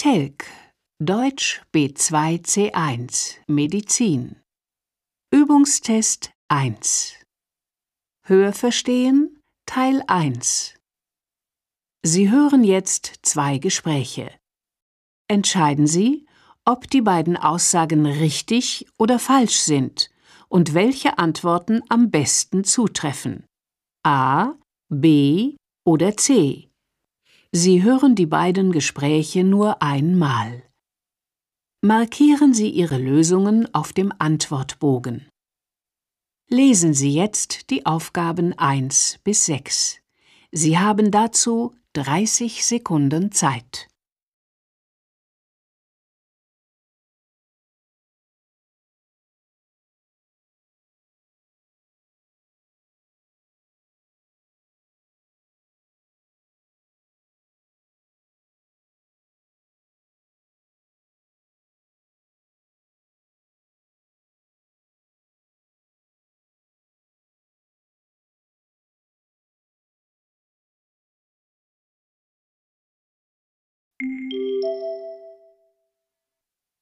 Telk, Deutsch B2 C1, Medizin. Übungstest 1. Hörverstehen Teil 1. Sie hören jetzt zwei Gespräche. Entscheiden Sie, ob die beiden Aussagen richtig oder falsch sind und welche Antworten am besten zutreffen. A, B oder C. Sie hören die beiden Gespräche nur einmal. Markieren Sie Ihre Lösungen auf dem Antwortbogen. Lesen Sie jetzt die Aufgaben 1 bis 6. Sie haben dazu 30 Sekunden Zeit.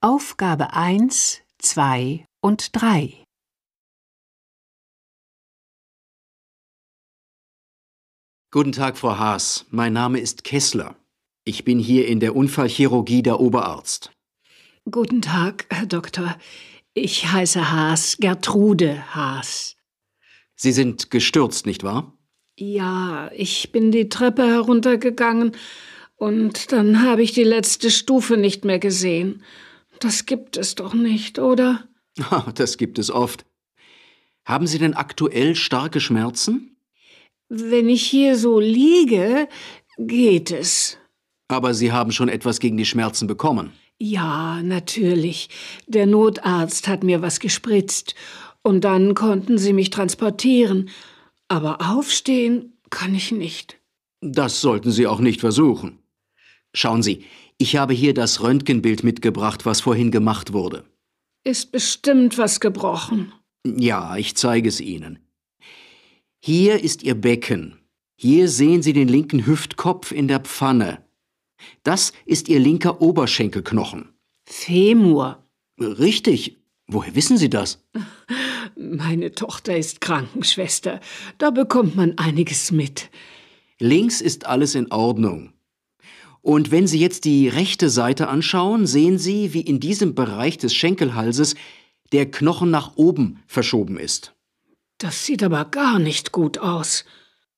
Aufgabe 1, 2 und 3 Guten Tag, Frau Haas. Mein Name ist Kessler. Ich bin hier in der Unfallchirurgie der Oberarzt. Guten Tag, Herr Doktor. Ich heiße Haas, Gertrude Haas. Sie sind gestürzt, nicht wahr? Ja, ich bin die Treppe heruntergegangen und dann habe ich die letzte Stufe nicht mehr gesehen. Das gibt es doch nicht, oder? Das gibt es oft. Haben Sie denn aktuell starke Schmerzen? Wenn ich hier so liege, geht es. Aber Sie haben schon etwas gegen die Schmerzen bekommen. Ja, natürlich. Der Notarzt hat mir was gespritzt. Und dann konnten sie mich transportieren. Aber aufstehen kann ich nicht. Das sollten Sie auch nicht versuchen. Schauen Sie, ich habe hier das Röntgenbild mitgebracht, was vorhin gemacht wurde. Ist bestimmt was gebrochen. Ja, ich zeige es Ihnen. Hier ist Ihr Becken. Hier sehen Sie den linken Hüftkopf in der Pfanne. Das ist Ihr linker Oberschenkelknochen. Femur. Richtig. Woher wissen Sie das? Meine Tochter ist Krankenschwester. Da bekommt man einiges mit. Links ist alles in Ordnung. Und wenn Sie jetzt die rechte Seite anschauen, sehen Sie, wie in diesem Bereich des Schenkelhalses der Knochen nach oben verschoben ist. Das sieht aber gar nicht gut aus.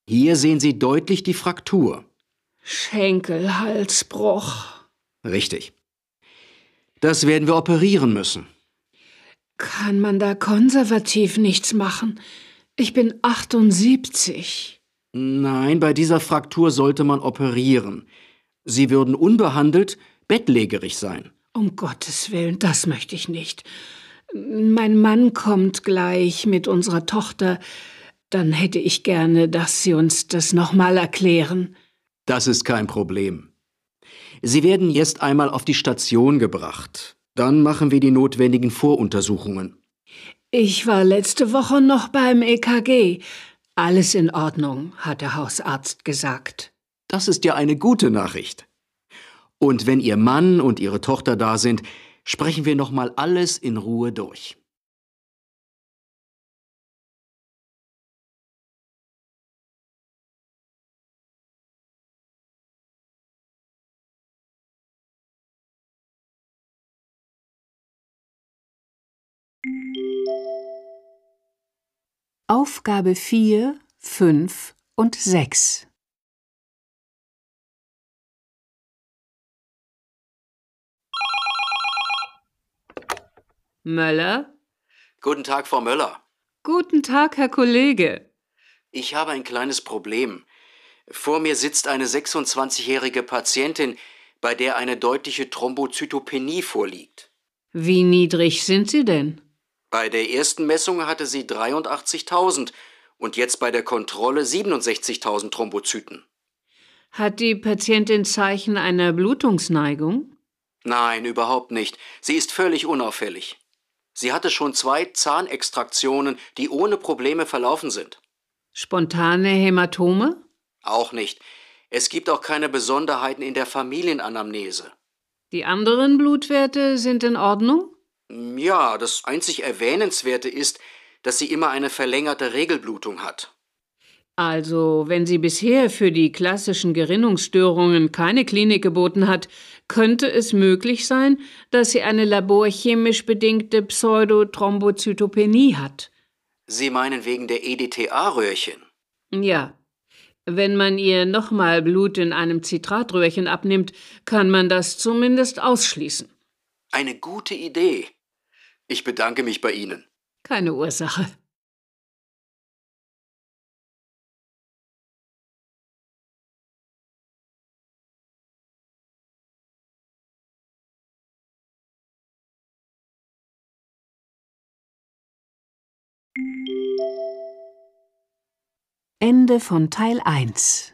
Hier sehen Sie deutlich die Fraktur. Schenkelhalsbruch. Richtig. Das werden wir operieren müssen. Kann man da konservativ nichts machen? Ich bin 78. Nein, bei dieser Fraktur sollte man operieren. Sie würden unbehandelt bettlägerig sein. Um Gottes Willen, das möchte ich nicht. Mein Mann kommt gleich mit unserer Tochter. Dann hätte ich gerne, dass Sie uns das nochmal erklären. Das ist kein Problem. Sie werden jetzt einmal auf die Station gebracht. Dann machen wir die notwendigen Voruntersuchungen. Ich war letzte Woche noch beim EKG. Alles in Ordnung, hat der Hausarzt gesagt. Das ist ja eine gute Nachricht. Und wenn Ihr Mann und Ihre Tochter da sind, sprechen wir noch mal alles in Ruhe durch. Aufgabe 4, 5 und 6 Möller? Guten Tag, Frau Möller. Guten Tag, Herr Kollege. Ich habe ein kleines Problem. Vor mir sitzt eine 26-jährige Patientin, bei der eine deutliche Thrombozytopenie vorliegt. Wie niedrig sind Sie denn? Bei der ersten Messung hatte sie 83.000 und jetzt bei der Kontrolle 67.000 Thrombozyten. Hat die Patientin Zeichen einer Blutungsneigung? Nein, überhaupt nicht. Sie ist völlig unauffällig. Sie hatte schon zwei Zahnextraktionen, die ohne Probleme verlaufen sind. Spontane Hämatome? Auch nicht. Es gibt auch keine Besonderheiten in der Familienanamnese. Die anderen Blutwerte sind in Ordnung? Ja, das einzig Erwähnenswerte ist, dass sie immer eine verlängerte Regelblutung hat. Also, wenn sie bisher für die klassischen Gerinnungsstörungen keine Klinik geboten hat, könnte es möglich sein, dass sie eine laborchemisch bedingte Pseudothrombozytopenie hat. Sie meinen wegen der EDTA-Röhrchen? Ja. Wenn man ihr nochmal Blut in einem Zitratröhrchen abnimmt, kann man das zumindest ausschließen. Eine gute Idee. Ich bedanke mich bei Ihnen. Keine Ursache. Ende von Teil 1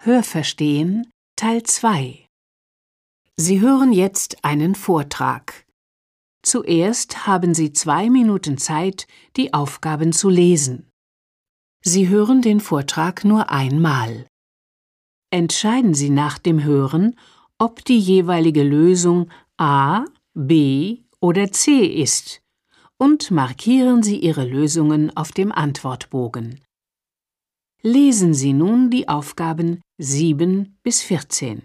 Hörverstehen Teil 2 Sie hören jetzt einen Vortrag. Zuerst haben Sie zwei Minuten Zeit, die Aufgaben zu lesen. Sie hören den Vortrag nur einmal. Entscheiden Sie nach dem Hören, ob die jeweilige Lösung A, B oder C ist und markieren Sie Ihre Lösungen auf dem Antwortbogen. Lesen Sie nun die Aufgaben 7 bis 14.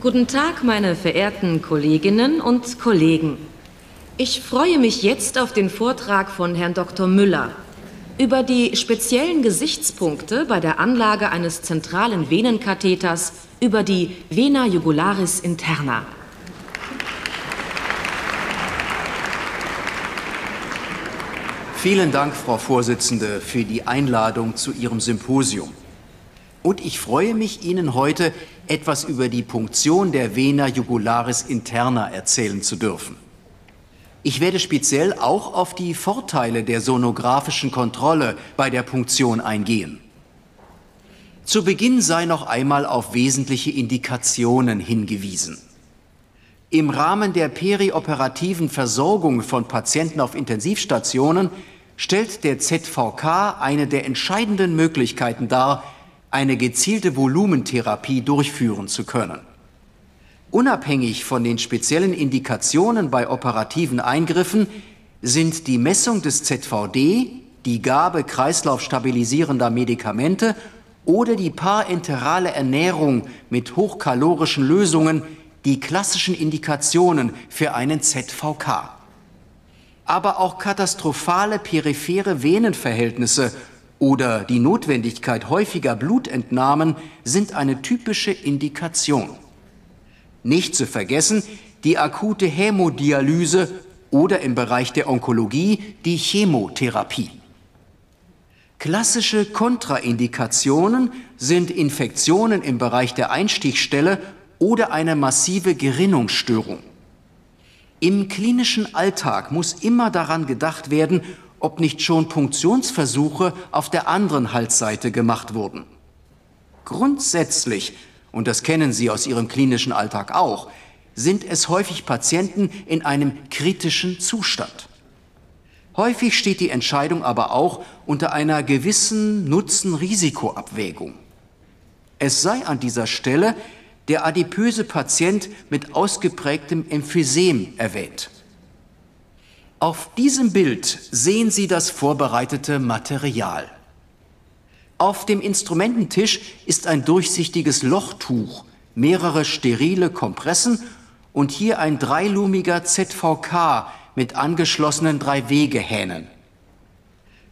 Guten Tag, meine verehrten Kolleginnen und Kollegen. Ich freue mich jetzt auf den Vortrag von Herrn Dr. Müller über die speziellen Gesichtspunkte bei der Anlage eines zentralen Venenkatheters über die Vena jugularis interna. Vielen Dank, Frau Vorsitzende, für die Einladung zu Ihrem Symposium. Und ich freue mich, Ihnen heute etwas über die Punktion der Vena jugularis interna erzählen zu dürfen. Ich werde speziell auch auf die Vorteile der sonografischen Kontrolle bei der Punktion eingehen. Zu Beginn sei noch einmal auf wesentliche Indikationen hingewiesen. Im Rahmen der perioperativen Versorgung von Patienten auf Intensivstationen stellt der ZVK eine der entscheidenden Möglichkeiten dar, eine gezielte Volumentherapie durchführen zu können. Unabhängig von den speziellen Indikationen bei operativen Eingriffen sind die Messung des ZVD, die Gabe kreislaufstabilisierender Medikamente oder die parenterale Ernährung mit hochkalorischen Lösungen die klassischen Indikationen für einen ZVK. Aber auch katastrophale periphere Venenverhältnisse oder die Notwendigkeit häufiger Blutentnahmen sind eine typische Indikation. Nicht zu vergessen die akute Hämodialyse oder im Bereich der Onkologie die Chemotherapie. Klassische Kontraindikationen sind Infektionen im Bereich der Einstichstelle oder eine massive Gerinnungsstörung. Im klinischen Alltag muss immer daran gedacht werden, ob nicht schon Punktionsversuche auf der anderen Halsseite gemacht wurden. Grundsätzlich, und das kennen Sie aus Ihrem klinischen Alltag auch, sind es häufig Patienten in einem kritischen Zustand. Häufig steht die Entscheidung aber auch unter einer gewissen Nutzen-Risiko-Abwägung. Es sei an dieser Stelle der adipöse Patient mit ausgeprägtem Emphysem erwähnt. Auf diesem Bild sehen Sie das vorbereitete Material. Auf dem Instrumententisch ist ein durchsichtiges Lochtuch, mehrere sterile Kompressen und hier ein dreilumiger ZVK mit angeschlossenen Drei-Wege-Hähnen.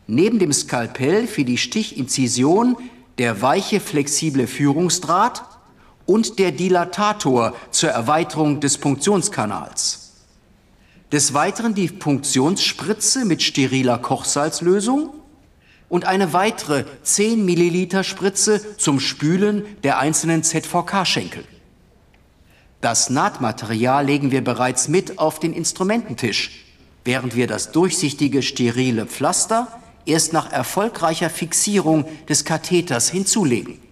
Neben dem Skalpell für die Stichinzision der weiche flexible Führungsdraht und der Dilatator zur Erweiterung des Punktionskanals. Des Weiteren die Punktionsspritze mit steriler Kochsalzlösung und eine weitere 10 Milliliter Spritze zum Spülen der einzelnen ZVK-Schenkel. Das Nahtmaterial legen wir bereits mit auf den Instrumententisch, während wir das durchsichtige sterile Pflaster erst nach erfolgreicher Fixierung des Katheters hinzulegen.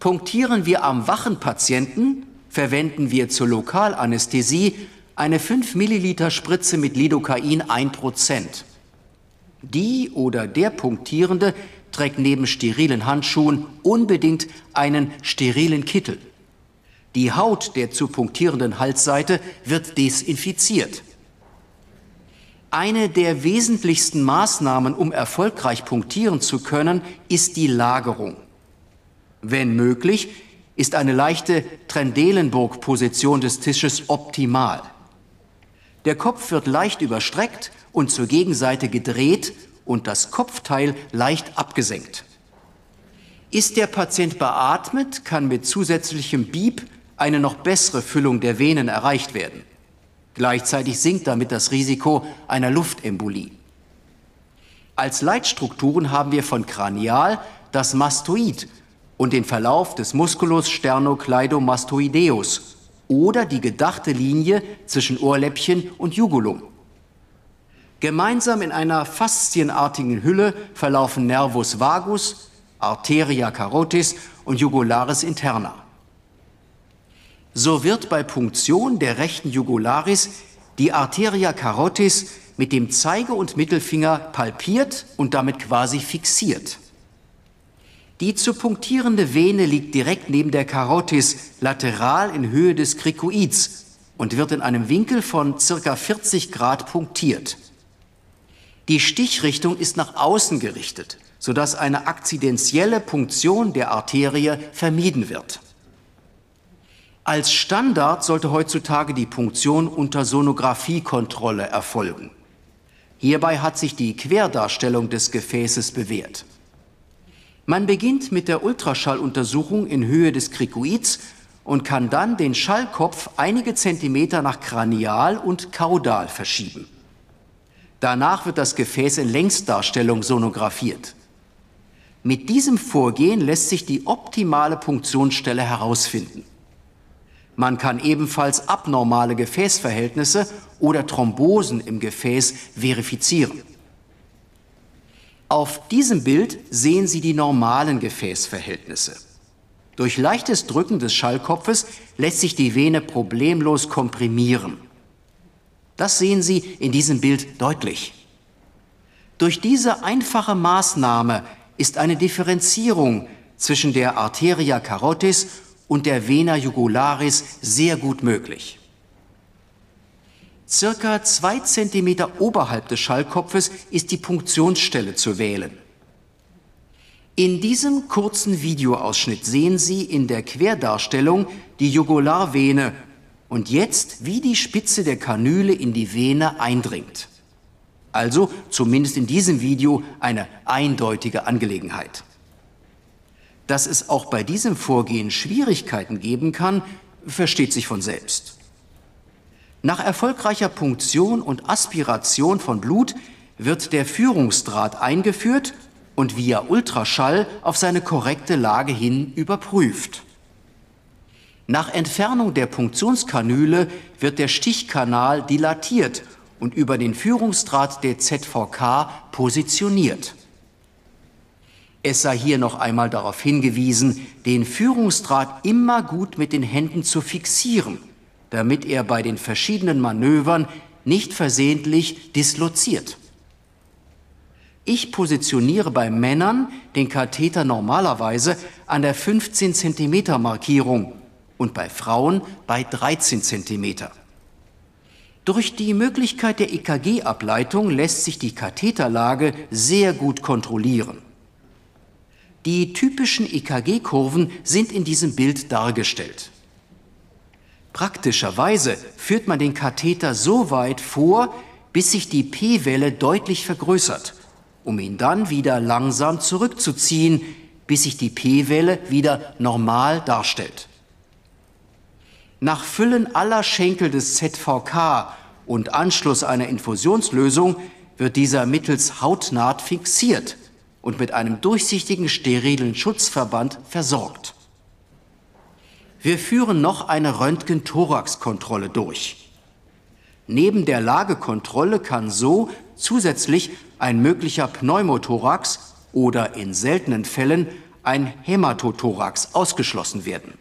Punktieren wir am wachen Patienten, verwenden wir zur Lokalanästhesie eine 5 Milliliter Spritze mit Lidocain 1%. Die oder der Punktierende trägt neben sterilen Handschuhen unbedingt einen sterilen Kittel. Die Haut der zu punktierenden Halsseite wird desinfiziert. Eine der wesentlichsten Maßnahmen, um erfolgreich punktieren zu können, ist die Lagerung. Wenn möglich, ist eine leichte Trendelenburg-Position des Tisches optimal. Der Kopf wird leicht überstreckt und zur Gegenseite gedreht und das Kopfteil leicht abgesenkt. Ist der Patient beatmet, kann mit zusätzlichem Bieb eine noch bessere Füllung der Venen erreicht werden. Gleichzeitig sinkt damit das Risiko einer Luftembolie. Als Leitstrukturen haben wir von Kranial das Mastoid und den Verlauf des Musculus sternocleidomastoideus oder die gedachte Linie zwischen Ohrläppchen und Jugulum. Gemeinsam in einer faszienartigen Hülle verlaufen Nervus vagus, Arteria carotis und Jugularis interna. So wird bei Punktion der rechten Jugularis die Arteria carotis mit dem Zeige- und Mittelfinger palpiert und damit quasi fixiert. Die zu punktierende Vene liegt direkt neben der Karotis, lateral in Höhe des Krikoids und wird in einem Winkel von circa 40 Grad punktiert. Die Stichrichtung ist nach außen gerichtet, sodass eine akzidentielle Punktion der Arterie vermieden wird. Als Standard sollte heutzutage die Punktion unter Sonographiekontrolle erfolgen. Hierbei hat sich die Querdarstellung des Gefäßes bewährt. Man beginnt mit der Ultraschalluntersuchung in Höhe des Krikoids und kann dann den Schallkopf einige Zentimeter nach Kranial und Kaudal verschieben. Danach wird das Gefäß in Längsdarstellung sonografiert. Mit diesem Vorgehen lässt sich die optimale Punktionsstelle herausfinden. Man kann ebenfalls abnormale Gefäßverhältnisse oder Thrombosen im Gefäß verifizieren. Auf diesem Bild sehen Sie die normalen Gefäßverhältnisse. Durch leichtes Drücken des Schallkopfes lässt sich die Vene problemlos komprimieren. Das sehen Sie in diesem Bild deutlich. Durch diese einfache Maßnahme ist eine Differenzierung zwischen der Arteria carotis und der Vena jugularis sehr gut möglich. Circa zwei Zentimeter oberhalb des Schallkopfes ist die Punktionsstelle zu wählen. In diesem kurzen Videoausschnitt sehen Sie in der Querdarstellung die Jugularvene und jetzt, wie die Spitze der Kanüle in die Vene eindringt. Also zumindest in diesem Video eine eindeutige Angelegenheit. Dass es auch bei diesem Vorgehen Schwierigkeiten geben kann, versteht sich von selbst. Nach erfolgreicher Punktion und Aspiration von Blut wird der Führungsdraht eingeführt und via Ultraschall auf seine korrekte Lage hin überprüft. Nach Entfernung der Punktionskanüle wird der Stichkanal dilatiert und über den Führungsdraht der ZVK positioniert. Es sei hier noch einmal darauf hingewiesen, den Führungsdraht immer gut mit den Händen zu fixieren, damit er bei den verschiedenen Manövern nicht versehentlich disloziert. Ich positioniere bei Männern den Katheter normalerweise an der 15 cm Markierung und bei Frauen bei 13 cm. Durch die Möglichkeit der EKG-Ableitung lässt sich die Katheterlage sehr gut kontrollieren. Die typischen EKG-Kurven sind in diesem Bild dargestellt. Praktischerweise führt man den Katheter so weit vor, bis sich die P-Welle deutlich vergrößert, um ihn dann wieder langsam zurückzuziehen, bis sich die P-Welle wieder normal darstellt. Nach Füllen aller Schenkel des ZVK und Anschluss einer Infusionslösung wird dieser mittels Hautnaht fixiert und mit einem durchsichtigen sterilen Schutzverband versorgt. Wir führen noch eine Röntgen-Thorax-Kontrolle durch. Neben der Lagekontrolle kann so zusätzlich ein möglicher Pneumothorax oder in seltenen Fällen ein Hämatothorax ausgeschlossen werden.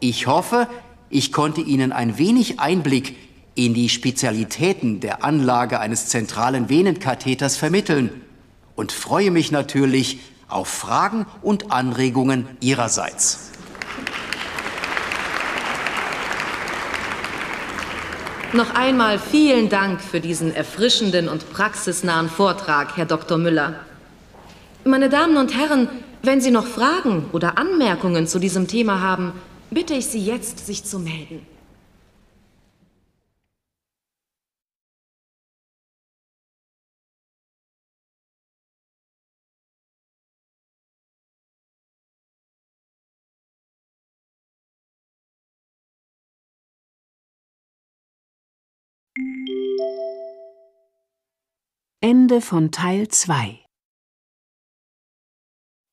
Ich hoffe, ich konnte Ihnen ein wenig Einblick in die Spezialitäten der Anlage eines zentralen Venenkatheters vermitteln und freue mich natürlich auf Fragen und Anregungen Ihrerseits. Noch einmal vielen Dank für diesen erfrischenden und praxisnahen Vortrag, Herr Dr. Müller. Meine Damen und Herren, wenn Sie noch Fragen oder Anmerkungen zu diesem Thema haben, bitte ich Sie jetzt, sich zu melden. Ende von Teil 2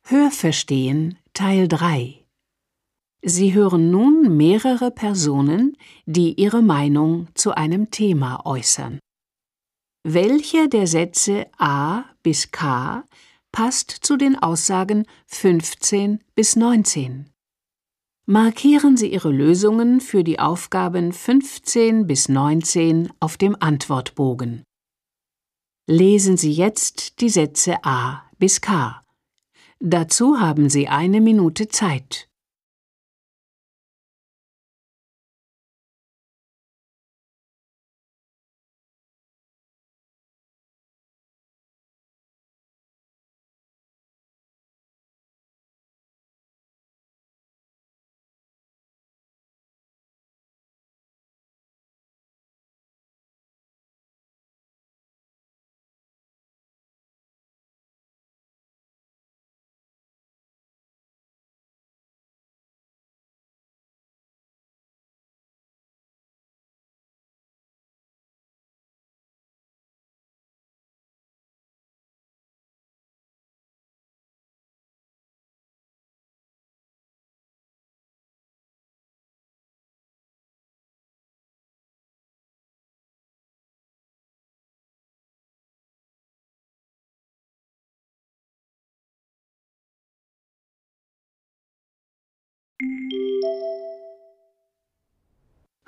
Hörverstehen Teil 3 Sie hören nun mehrere Personen, die ihre Meinung zu einem Thema äußern. Welcher der Sätze A bis K passt zu den Aussagen 15 bis 19? Markieren Sie Ihre Lösungen für die Aufgaben 15 bis 19 auf dem Antwortbogen. Lesen Sie jetzt die Sätze A bis K. Dazu haben Sie eine Minute Zeit.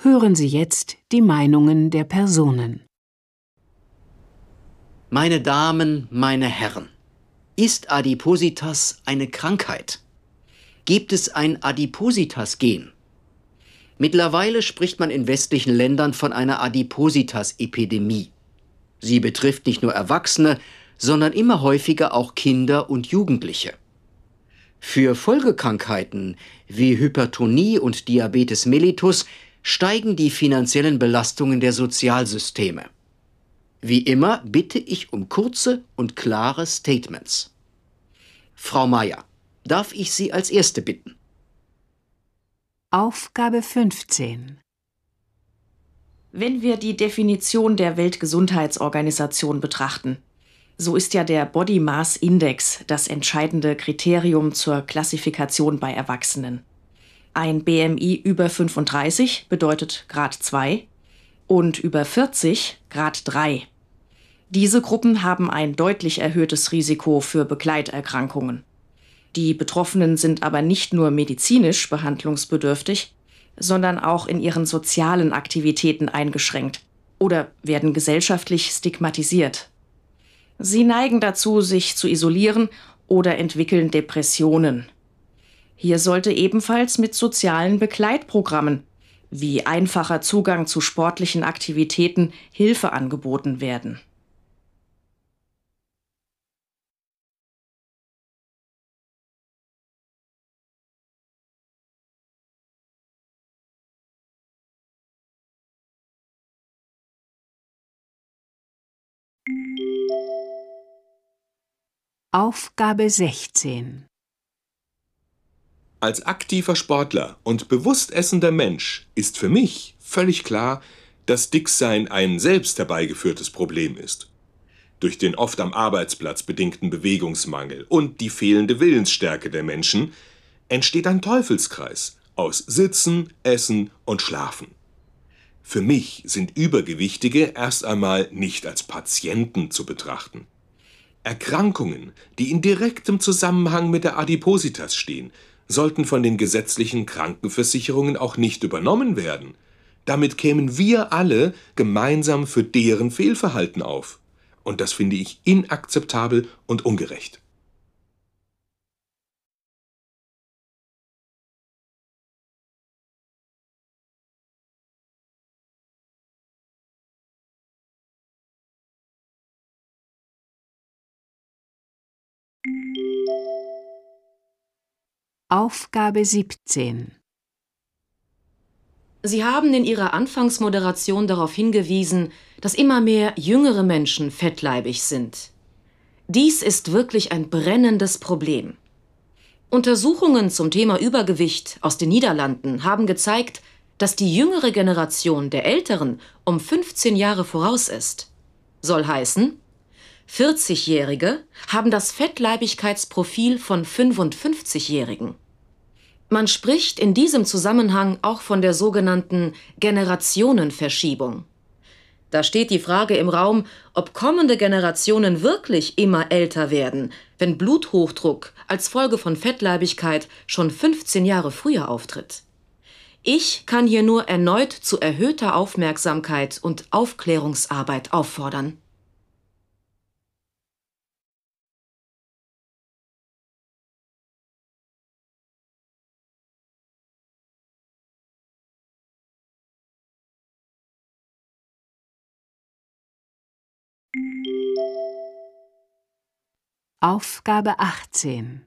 Hören Sie jetzt die Meinungen der Personen. Meine Damen, meine Herren, ist Adipositas eine Krankheit? Gibt es ein Adipositas-Gen? Mittlerweile spricht man in westlichen Ländern von einer Adipositas-Epidemie. Sie betrifft nicht nur Erwachsene, sondern immer häufiger auch Kinder und Jugendliche. Für Folgekrankheiten wie Hypertonie und Diabetes mellitus steigen die finanziellen Belastungen der Sozialsysteme. Wie immer bitte ich um kurze und klare Statements. Frau Meier, darf ich Sie als Erste bitten? Aufgabe 15 Wenn wir die Definition der Weltgesundheitsorganisation betrachten, so ist ja der Body Mass Index das entscheidende Kriterium zur Klassifikation bei Erwachsenen. Ein BMI über 35 bedeutet Grad 2 und über 40 Grad 3. Diese Gruppen haben ein deutlich erhöhtes Risiko für Begleiterkrankungen. Die Betroffenen sind aber nicht nur medizinisch behandlungsbedürftig, sondern auch in ihren sozialen Aktivitäten eingeschränkt oder werden gesellschaftlich stigmatisiert. Sie neigen dazu, sich zu isolieren oder entwickeln Depressionen. Hier sollte ebenfalls mit sozialen Begleitprogrammen wie einfacher Zugang zu sportlichen Aktivitäten Hilfe angeboten werden. Aufgabe 16 Als aktiver Sportler und bewusst essender Mensch ist für mich völlig klar, dass Dicksein ein selbst herbeigeführtes Problem ist. Durch den oft am Arbeitsplatz bedingten Bewegungsmangel und die fehlende Willensstärke der Menschen entsteht ein Teufelskreis aus Sitzen, Essen und Schlafen. Für mich sind Übergewichtige erst einmal nicht als Patienten zu betrachten. Erkrankungen, die in direktem Zusammenhang mit der Adipositas stehen, sollten von den gesetzlichen Krankenversicherungen auch nicht übernommen werden. Damit kämen wir alle gemeinsam für deren Fehlverhalten auf. Und das finde ich inakzeptabel und ungerecht. Aufgabe 17 Sie haben in Ihrer Anfangsmoderation darauf hingewiesen, dass immer mehr jüngere Menschen fettleibig sind. Dies ist wirklich ein brennendes Problem. Untersuchungen zum Thema Übergewicht aus den Niederlanden haben gezeigt, dass die jüngere Generation der Älteren um 15 Jahre voraus ist. Soll heißen, 40-Jährige haben das Fettleibigkeitsprofil von 55-Jährigen. Man spricht in diesem Zusammenhang auch von der sogenannten Generationenverschiebung. Da steht die Frage im Raum, ob kommende Generationen wirklich immer älter werden, wenn Bluthochdruck als Folge von Fettleibigkeit schon 15 Jahre früher auftritt. Ich kann hier nur erneut zu erhöhter Aufmerksamkeit und Aufklärungsarbeit auffordern. Aufgabe 18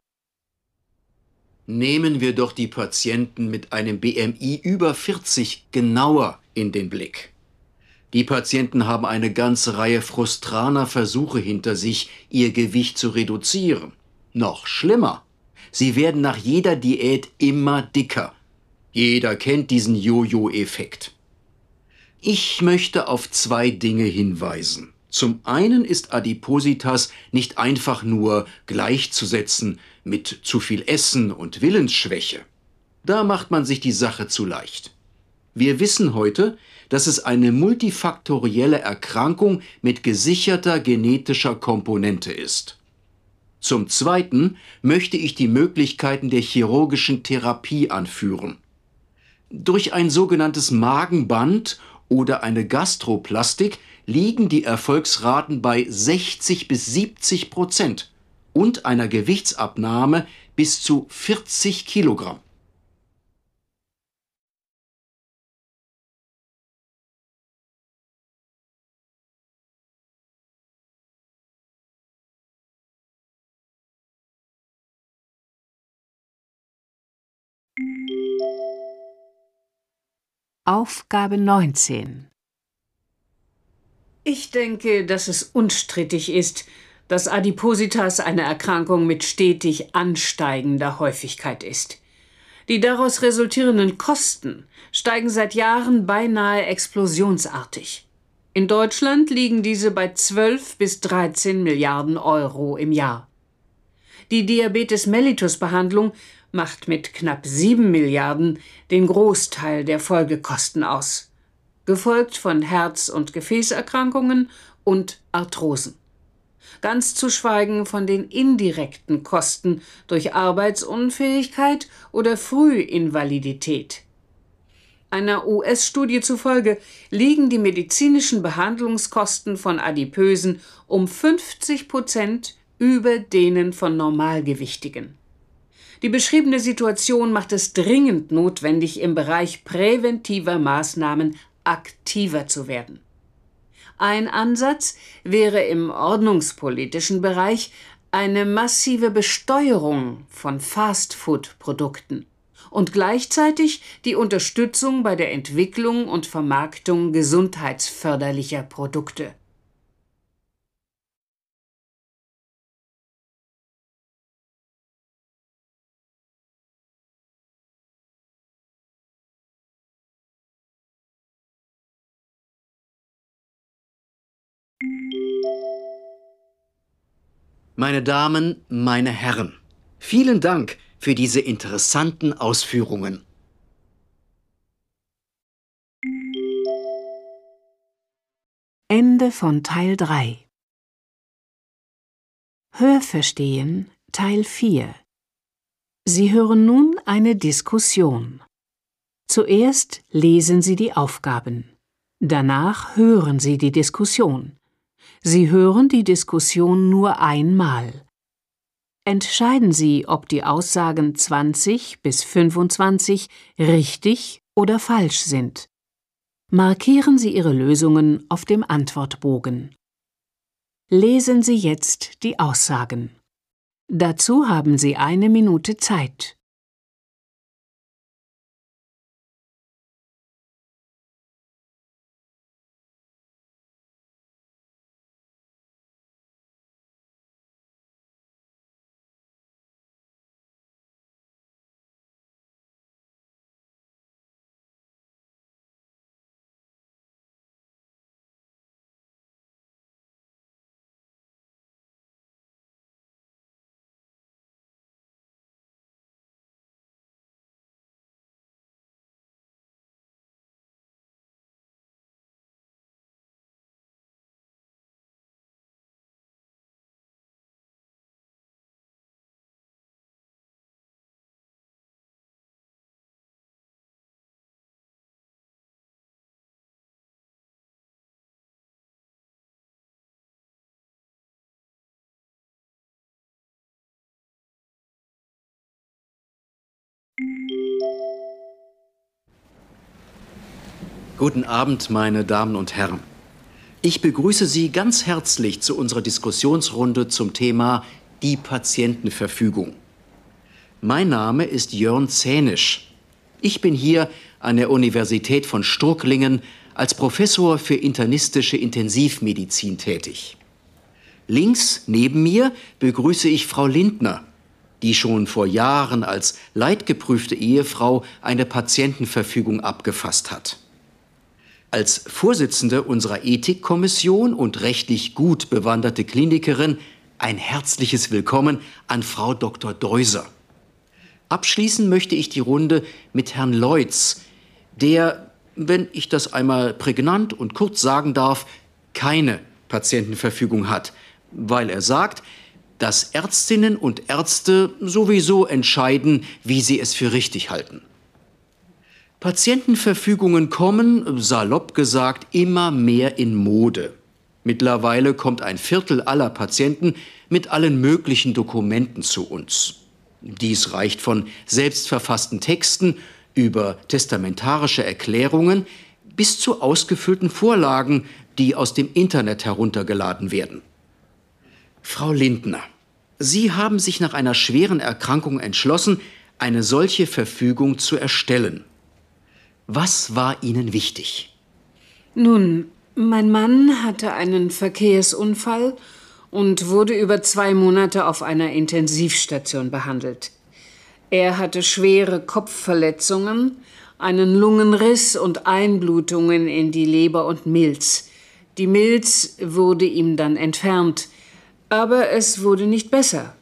Nehmen wir doch die Patienten mit einem BMI über 40 genauer in den Blick. Die Patienten haben eine ganze Reihe frustraner Versuche hinter sich, ihr Gewicht zu reduzieren. Noch schlimmer, sie werden nach jeder Diät immer dicker. Jeder kennt diesen Jojo-Effekt. Ich möchte auf zwei Dinge hinweisen. Zum einen ist Adipositas nicht einfach nur gleichzusetzen mit zu viel Essen und Willensschwäche. Da macht man sich die Sache zu leicht. Wir wissen heute, dass es eine multifaktorielle Erkrankung mit gesicherter genetischer Komponente ist. Zum Zweiten möchte ich die Möglichkeiten der chirurgischen Therapie anführen. Durch ein sogenanntes Magenband oder eine Gastroplastik liegen die Erfolgsraten bei 60 bis 70 Prozent und einer Gewichtsabnahme bis zu 40 Kilogramm. Aufgabe 19 Ich denke, dass es unstrittig ist, dass Adipositas eine Erkrankung mit stetig ansteigender Häufigkeit ist. Die daraus resultierenden Kosten steigen seit Jahren beinahe explosionsartig. In Deutschland liegen diese bei 12 bis 13 Milliarden Euro im Jahr. Die Diabetes mellitus Behandlung macht mit knapp 7 Milliarden den Großteil der Folgekosten aus, gefolgt von Herz- und Gefäßerkrankungen und Arthrosen. Ganz zu schweigen von den indirekten Kosten durch Arbeitsunfähigkeit oder Frühinvalidität. Einer US-Studie zufolge liegen die medizinischen Behandlungskosten von Adipösen um 50 Prozent über denen von Normalgewichtigen. Die beschriebene Situation macht es dringend notwendig, im Bereich präventiver Maßnahmen aktiver zu werden. Ein Ansatz wäre im ordnungspolitischen Bereich eine massive Besteuerung von Fastfood-Produkten und gleichzeitig die Unterstützung bei der Entwicklung und Vermarktung gesundheitsförderlicher Produkte. Meine Damen, meine Herren, vielen Dank für diese interessanten Ausführungen. Ende von Teil 3 Hörverstehen Teil 4 Sie hören nun eine Diskussion. Zuerst lesen Sie die Aufgaben. Danach hören Sie die Diskussion. Sie hören die Diskussion nur einmal. Entscheiden Sie, ob die Aussagen 20 bis 25 richtig oder falsch sind. Markieren Sie Ihre Lösungen auf dem Antwortbogen. Lesen Sie jetzt die Aussagen. Dazu haben Sie eine Minute Zeit. Guten Abend, meine Damen und Herren. Ich begrüße Sie ganz herzlich zu unserer Diskussionsrunde zum Thema die Patientenverfügung. Mein Name ist Jörn Zänisch. Ich bin hier an der Universität von Sturklingen als Professor für internistische Intensivmedizin tätig. Links neben mir begrüße ich Frau Lindner, die schon vor Jahren als leidgeprüfte Ehefrau eine Patientenverfügung abgefasst hat. Als Vorsitzende unserer Ethikkommission und rechtlich gut bewanderte Klinikerin ein herzliches Willkommen an Frau Dr. Deuser. Abschließen möchte ich die Runde mit Herrn Leutz, der, wenn ich das einmal prägnant und kurz sagen darf, keine Patientenverfügung hat, weil er sagt, dass Ärztinnen und Ärzte sowieso entscheiden, wie sie es für richtig halten. Patientenverfügungen kommen, salopp gesagt, immer mehr in Mode. Mittlerweile kommt ein Viertel aller Patienten mit allen möglichen Dokumenten zu uns. Dies reicht von selbstverfassten Texten über testamentarische Erklärungen bis zu ausgefüllten Vorlagen, die aus dem Internet heruntergeladen werden. Frau Lindner, Sie haben sich nach einer schweren Erkrankung entschlossen, eine solche Verfügung zu erstellen. Was war Ihnen wichtig? Nun, Mein Mann hatte einen Verkehrsunfall und wurde über zwei Monate auf einer Intensivstation behandelt. Er hatte schwere Kopfverletzungen, einen Lungenriss und Einblutungen in die Leber und Milz. Die Milz wurde ihm dann entfernt, aber es wurde nicht besser.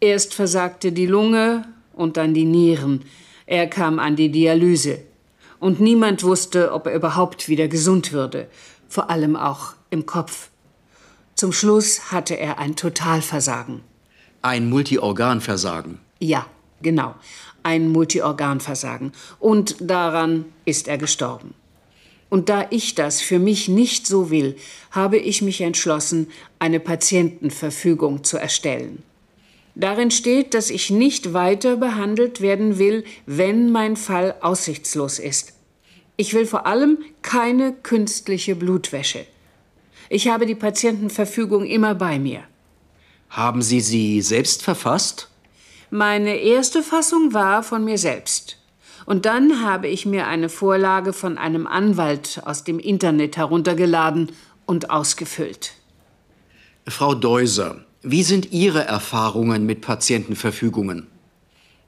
Erst versagte die Lunge und dann die Nieren. Er kam an die Dialyse. Und niemand wusste, ob er überhaupt wieder gesund würde, vor allem auch im Kopf. Zum Schluss hatte er ein Totalversagen. Ein Multiorganversagen. Ja, genau. Ein Multiorganversagen. Und daran ist er gestorben. Und da ich das für mich nicht so will, habe ich mich entschlossen, eine Patientenverfügung zu erstellen. Darin steht, dass ich nicht weiter behandelt werden will, wenn mein Fall aussichtslos ist. Ich will vor allem keine künstliche Blutwäsche. Ich habe die Patientenverfügung immer bei mir. Haben Sie sie selbst verfasst? Meine erste Fassung war von mir selbst. Und dann habe ich mir eine Vorlage von einem Anwalt aus dem Internet heruntergeladen und ausgefüllt. Frau Deuser, wie sind Ihre Erfahrungen mit Patientenverfügungen?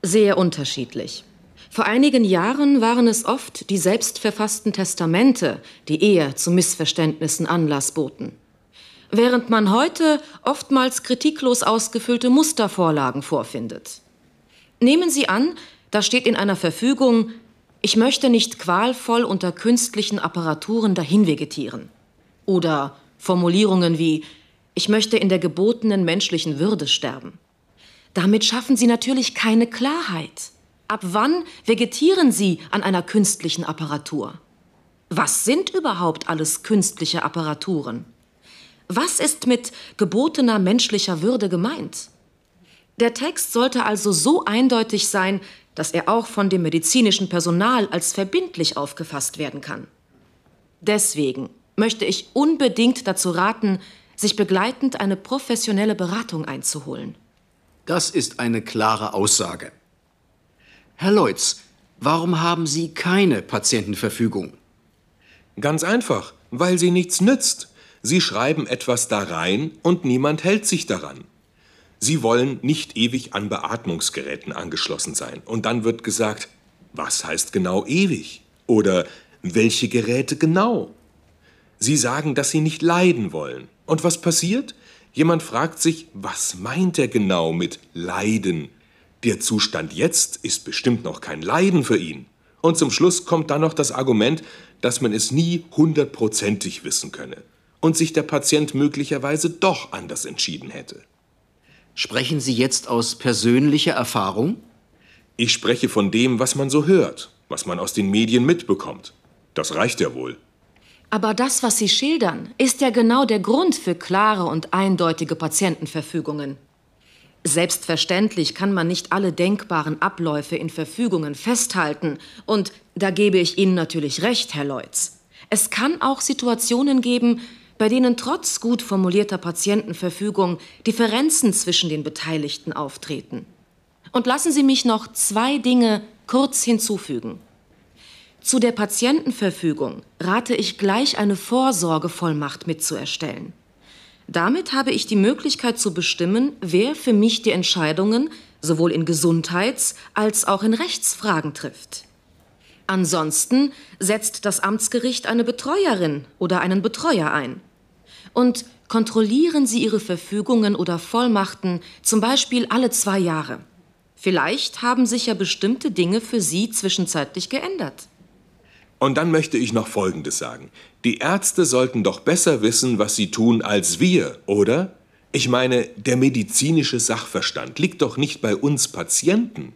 Sehr unterschiedlich. Vor einigen Jahren waren es oft die selbstverfassten Testamente, die eher zu Missverständnissen Anlass boten. Während man heute oftmals kritiklos ausgefüllte Mustervorlagen vorfindet. Nehmen Sie an, da steht in einer Verfügung, ich möchte nicht qualvoll unter künstlichen Apparaturen dahinvegetieren. Oder Formulierungen wie, ich möchte in der gebotenen menschlichen Würde sterben. Damit schaffen Sie natürlich keine Klarheit. Ab wann vegetieren Sie an einer künstlichen Apparatur? Was sind überhaupt alles künstliche Apparaturen? Was ist mit gebotener menschlicher Würde gemeint? Der Text sollte also so eindeutig sein, dass er auch von dem medizinischen Personal als verbindlich aufgefasst werden kann. Deswegen möchte ich unbedingt dazu raten, sich begleitend eine professionelle Beratung einzuholen. Das ist eine klare Aussage. Herr Leutz, warum haben Sie keine Patientenverfügung? Ganz einfach, weil sie nichts nützt. Sie schreiben etwas da rein und niemand hält sich daran. Sie wollen nicht ewig an Beatmungsgeräten angeschlossen sein. Und dann wird gesagt, was heißt genau ewig? Oder welche Geräte genau? Sie sagen, dass Sie nicht leiden wollen. Und was passiert? Jemand fragt sich, was meint er genau mit Leiden? Der Zustand jetzt ist bestimmt noch kein Leiden für ihn. Und zum Schluss kommt dann noch das Argument, dass man es nie hundertprozentig wissen könne und sich der Patient möglicherweise doch anders entschieden hätte. Sprechen Sie jetzt aus persönlicher Erfahrung? Ich spreche von dem, was man so hört, was man aus den Medien mitbekommt. Das reicht ja wohl. Aber das, was Sie schildern, ist ja genau der Grund für klare und eindeutige Patientenverfügungen. Selbstverständlich kann man nicht alle denkbaren Abläufe in Verfügungen festhalten. Und da gebe ich Ihnen natürlich recht, Herr Leutz. Es kann auch Situationen geben, bei denen trotz gut formulierter Patientenverfügung Differenzen zwischen den Beteiligten auftreten. Und lassen Sie mich noch zwei Dinge kurz hinzufügen. Zu der Patientenverfügung rate ich gleich eine Vorsorgevollmacht mitzuerstellen. Damit habe ich die Möglichkeit zu bestimmen, wer für mich die Entscheidungen sowohl in Gesundheits- als auch in Rechtsfragen trifft. Ansonsten setzt das Amtsgericht eine Betreuerin oder einen Betreuer ein. Und kontrollieren Sie Ihre Verfügungen oder Vollmachten zum Beispiel alle zwei Jahre. Vielleicht haben sich ja bestimmte Dinge für Sie zwischenzeitlich geändert. Und dann möchte ich noch Folgendes sagen. Die Ärzte sollten doch besser wissen, was sie tun, als wir, oder? Ich meine, der medizinische Sachverstand liegt doch nicht bei uns Patienten.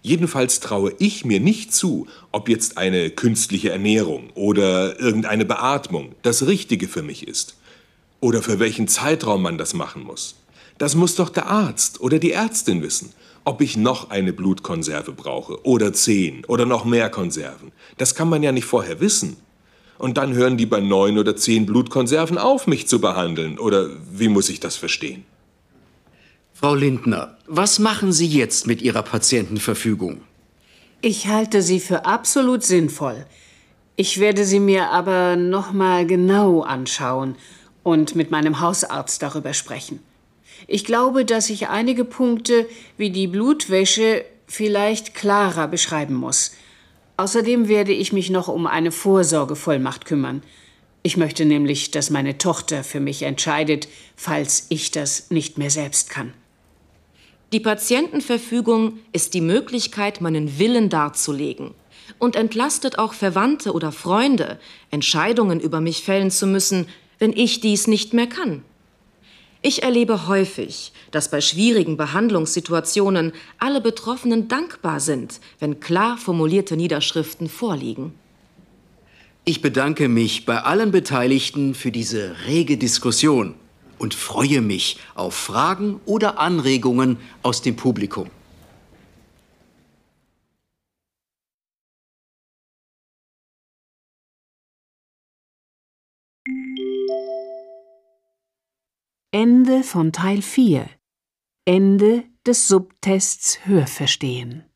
Jedenfalls traue ich mir nicht zu, ob jetzt eine künstliche Ernährung oder irgendeine Beatmung das Richtige für mich ist. Oder für welchen Zeitraum man das machen muss. Das muss doch der Arzt oder die Ärztin wissen ob ich noch eine Blutkonserve brauche oder zehn oder noch mehr Konserven. Das kann man ja nicht vorher wissen. Und dann hören die bei neun oder zehn Blutkonserven auf, mich zu behandeln. Oder wie muss ich das verstehen? Frau Lindner, was machen Sie jetzt mit Ihrer Patientenverfügung? Ich halte sie für absolut sinnvoll. Ich werde sie mir aber noch mal genau anschauen und mit meinem Hausarzt darüber sprechen. Ich glaube, dass ich einige Punkte wie die Blutwäsche vielleicht klarer beschreiben muss. Außerdem werde ich mich noch um eine Vorsorgevollmacht kümmern. Ich möchte nämlich, dass meine Tochter für mich entscheidet, falls ich das nicht mehr selbst kann. Die Patientenverfügung ist die Möglichkeit, meinen Willen darzulegen und entlastet auch Verwandte oder Freunde, Entscheidungen über mich fällen zu müssen, wenn ich dies nicht mehr kann. Ich erlebe häufig, dass bei schwierigen Behandlungssituationen alle Betroffenen dankbar sind, wenn klar formulierte Niederschriften vorliegen. Ich bedanke mich bei allen Beteiligten für diese rege Diskussion und freue mich auf Fragen oder Anregungen aus dem Publikum. Ende von Teil 4. Ende des Subtests Hörverstehen.